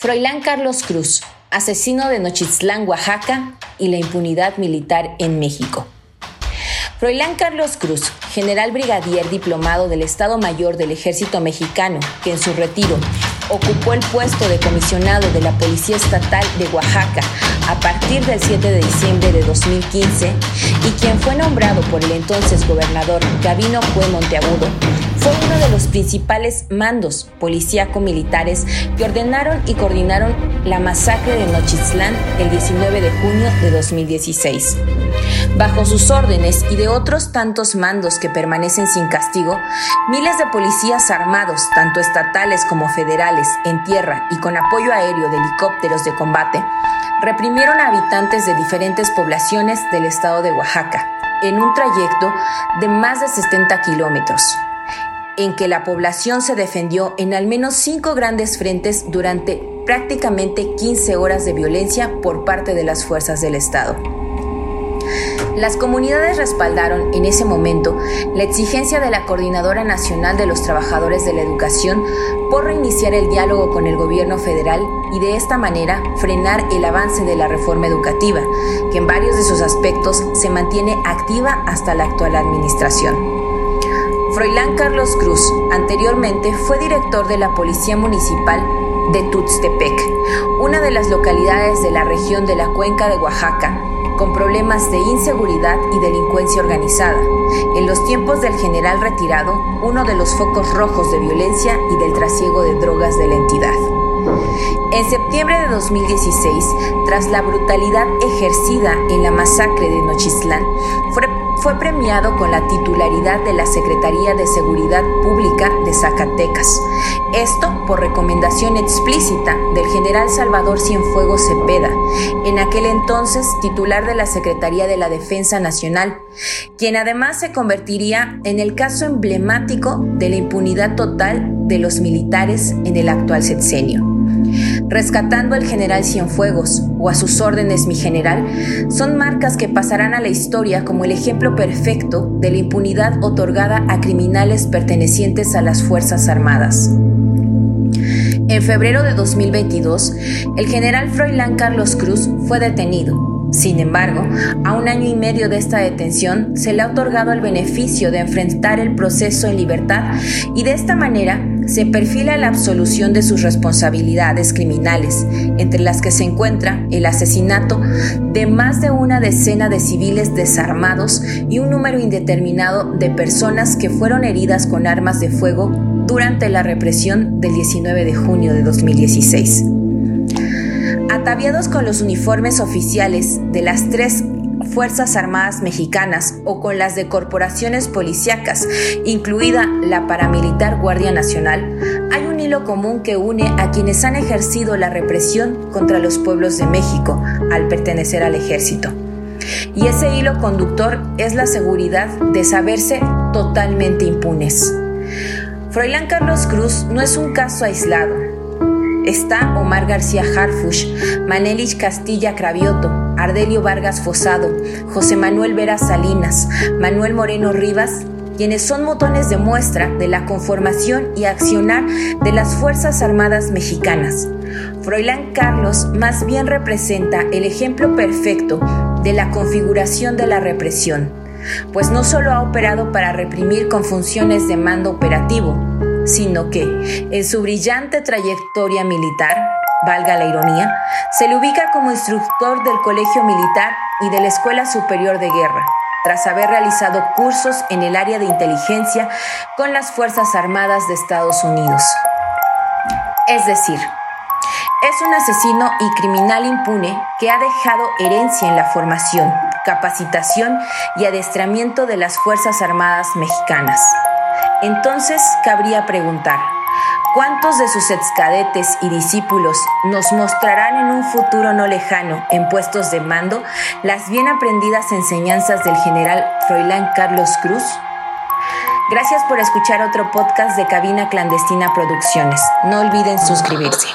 Froilán Carlos Cruz, asesino de Nochitlán, Oaxaca, y la impunidad militar en México. Froilán Carlos Cruz, general brigadier diplomado del Estado Mayor del Ejército Mexicano, que en su retiro ocupó el puesto de comisionado de la Policía Estatal de Oaxaca a partir del 7 de diciembre de 2015 y quien fue nombrado por el entonces gobernador Gabino Cue Monteagudo, fue uno de los principales mandos policíaco-militares que ordenaron y coordinaron la masacre de Nochitlán el 19 de junio de 2016. Bajo sus órdenes y de otros tantos mandos que permanecen sin castigo, miles de policías armados, tanto estatales como federales, en tierra y con apoyo aéreo de helicópteros de combate, reprimieron a habitantes de diferentes poblaciones del estado de Oaxaca en un trayecto de más de 70 kilómetros en que la población se defendió en al menos cinco grandes frentes durante prácticamente 15 horas de violencia por parte de las fuerzas del Estado. Las comunidades respaldaron en ese momento la exigencia de la Coordinadora Nacional de los Trabajadores de la Educación por reiniciar el diálogo con el gobierno federal y de esta manera frenar el avance de la reforma educativa, que en varios de sus aspectos se mantiene activa hasta la actual administración. Froilán Carlos Cruz anteriormente fue director de la Policía Municipal de Tuxtepec, una de las localidades de la región de la Cuenca de Oaxaca, con problemas de inseguridad y delincuencia organizada. En los tiempos del general retirado, uno de los focos rojos de violencia y del trasiego de drogas de la entidad. En septiembre de 2016, tras la brutalidad ejercida en la masacre de Nochislán, fue fue premiado con la titularidad de la Secretaría de Seguridad Pública de Zacatecas. Esto por recomendación explícita del general Salvador Cienfuegos Cepeda, en aquel entonces titular de la Secretaría de la Defensa Nacional, quien además se convertiría en el caso emblemático de la impunidad total de los militares en el actual sexenio rescatando al general Cienfuegos o a sus órdenes mi general, son marcas que pasarán a la historia como el ejemplo perfecto de la impunidad otorgada a criminales pertenecientes a las Fuerzas Armadas. En febrero de 2022, el general Froilán Carlos Cruz fue detenido sin embargo, a un año y medio de esta detención se le ha otorgado el beneficio de enfrentar el proceso en libertad y de esta manera se perfila la absolución de sus responsabilidades criminales, entre las que se encuentra el asesinato de más de una decena de civiles desarmados y un número indeterminado de personas que fueron heridas con armas de fuego durante la represión del 19 de junio de 2016 ataviados con los uniformes oficiales de las tres Fuerzas Armadas Mexicanas o con las de corporaciones policíacas, incluida la paramilitar Guardia Nacional, hay un hilo común que une a quienes han ejercido la represión contra los pueblos de México al pertenecer al ejército. Y ese hilo conductor es la seguridad de saberse totalmente impunes. Froilán Carlos Cruz no es un caso aislado, está Omar García Harfush, Manelich Castilla Cravioto, Ardelio Vargas Fosado, José Manuel Vera Salinas, Manuel Moreno Rivas, quienes son motones de muestra de la conformación y accionar de las Fuerzas Armadas Mexicanas. Froilán Carlos más bien representa el ejemplo perfecto de la configuración de la represión, pues no solo ha operado para reprimir con funciones de mando operativo, sino que en su brillante trayectoria militar, valga la ironía, se le ubica como instructor del Colegio Militar y de la Escuela Superior de Guerra, tras haber realizado cursos en el área de inteligencia con las Fuerzas Armadas de Estados Unidos. Es decir, es un asesino y criminal impune que ha dejado herencia en la formación, capacitación y adestramiento de las Fuerzas Armadas mexicanas. Entonces cabría preguntar, ¿cuántos de sus excadetes y discípulos nos mostrarán en un futuro no lejano, en puestos de mando, las bien aprendidas enseñanzas del general Froilán Carlos Cruz? Gracias por escuchar otro podcast de Cabina Clandestina Producciones. No olviden suscribirse.